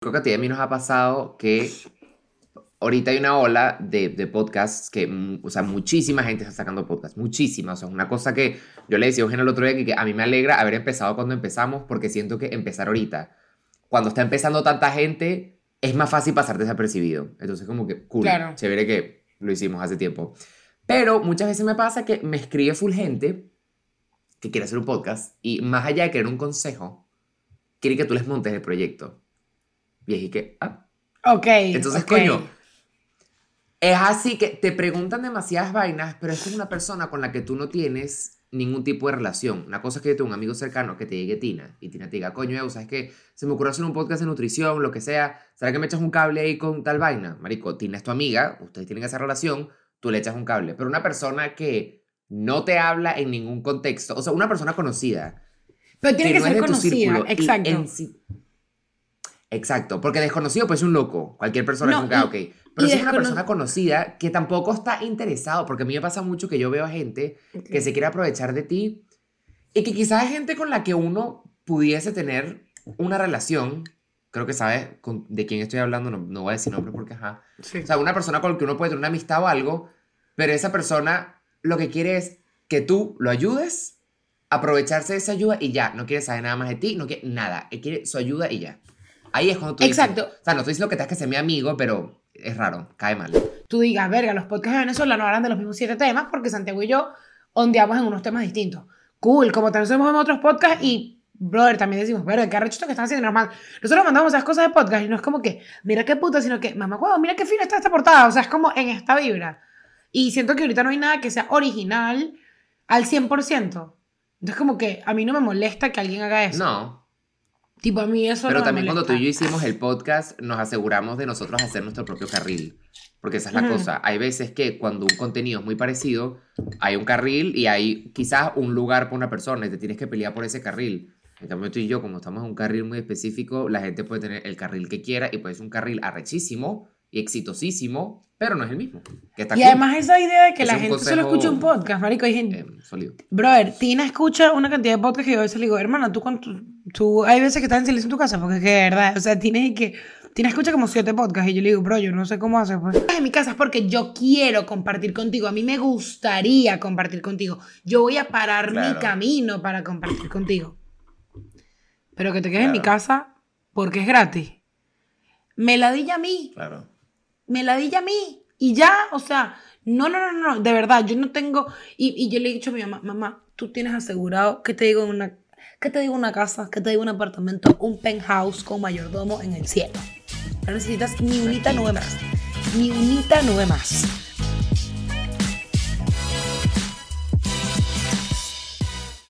Creo que a ti y a mí nos ha pasado que ahorita hay una ola de, de podcasts que, mm, o sea, muchísima gente está sacando podcasts, muchísima. O sea, es una cosa que yo le decía a Eugenio el otro día que, que a mí me alegra haber empezado cuando empezamos porque siento que empezar ahorita, cuando está empezando tanta gente, es más fácil pasar desapercibido. Entonces, como que, cool, Claro. chévere que lo hicimos hace tiempo. Pero muchas veces me pasa que me escribe full gente que quiere hacer un podcast y más allá de querer un consejo, quiere que tú les montes el proyecto. Y es que, ah, Ok. entonces, ok. coño, es así que te preguntan demasiadas vainas, pero es como una persona con la que tú no tienes ningún tipo de relación. Una cosa es que yo tengo un amigo cercano que te llegue Tina y Tina te diga, coño, Evo, ¿sabes qué? Se me ocurrió hacer un podcast de nutrición, lo que sea. ¿Será que me echas un cable ahí con tal vaina? Marico, Tina es tu amiga, ustedes tienen esa relación, tú le echas un cable. Pero una persona que no te habla en ningún contexto, o sea, una persona conocida, Pero tiene que, no es ser tu conocida. círculo Exacto. en Exacto, porque desconocido pues es un loco. Cualquier persona No, es un ah, ok. Pero si es una persona conocida que tampoco está interesado, porque a mí me pasa mucho que yo veo a gente que se quiere aprovechar de ti y que quizás es gente con la que uno pudiese tener una relación. Creo que sabes con- de quién estoy hablando, no, no voy a decir nombre porque ajá. Sí. O sea, una persona con la que uno puede tener una amistad o algo, pero esa persona lo que quiere es que tú lo ayudes, aprovecharse de esa ayuda y ya. No quiere saber nada más de ti, no quiere nada. Quiere su ayuda y ya. Ahí es cuando tú dices- Exacto. o sea, no estoy diciendo que tengas que ser mi amigo, pero es raro, cae mal. Tú digas, verga, los podcasts de Venezuela no hablan de los mismos siete temas porque Santiago y yo ondeamos en unos temas distintos. Cool, como también hacemos en otros podcasts y, brother, también decimos, verga, qué arrecho que están haciendo normal. Nosotros mandamos esas cosas de podcast y no es como que, mira qué puta, sino que, mamá, huevo, mira qué fina está esta portada. O sea, es como en esta vibra. Y siento que ahorita no hay nada que sea original al 100%. Entonces, como que a mí no me molesta que alguien haga eso. No, Tipo, a mí eso pero no me también cuando tú y yo hicimos el podcast, nos aseguramos de nosotros hacer nuestro propio carril. Porque esa es la cosa. Hay veces que cuando un contenido es muy parecido, hay un carril y hay quizás un lugar para una persona y te tienes que pelear por ese carril. En cambio, tú y yo, como estamos en un carril muy específico, la gente puede tener el carril que quiera y puede ser un carril arrechísimo y exitosísimo, pero no es el mismo. Que está Y cool. además esa idea de que Es la gente solo consejo, escucha un podcast, marico, hay gente... Eh, sólido. Brother, Tina escucha una cantidad de podcasts que yo a veces le digo, hermana, tú, con tu- tú hay veces que estás en silencio en tu casa, porque es que de verdad, o sea, tienes que, Tina escucha como siete podcasts y yo le digo, bro, yo no sé cómo haces, pues. En mi casa es porque yo quiero compartir contigo, a mí me gustaría compartir contigo, yo voy a parar mi camino para compartir contigo. Pero que te quedes en mi casa porque es gratis. Me la di a mí Claro. Me la di a mí. Y ya, o sea, no, no, no, no, de verdad, yo no tengo. Y, y yo le he dicho a mi mamá, mamá, tú tienes asegurado, que te digo una, te digo una casa, que te digo un apartamento, un penthouse con mayordomo en el cielo. No necesitas ni unita nube más. Ni unita nube más.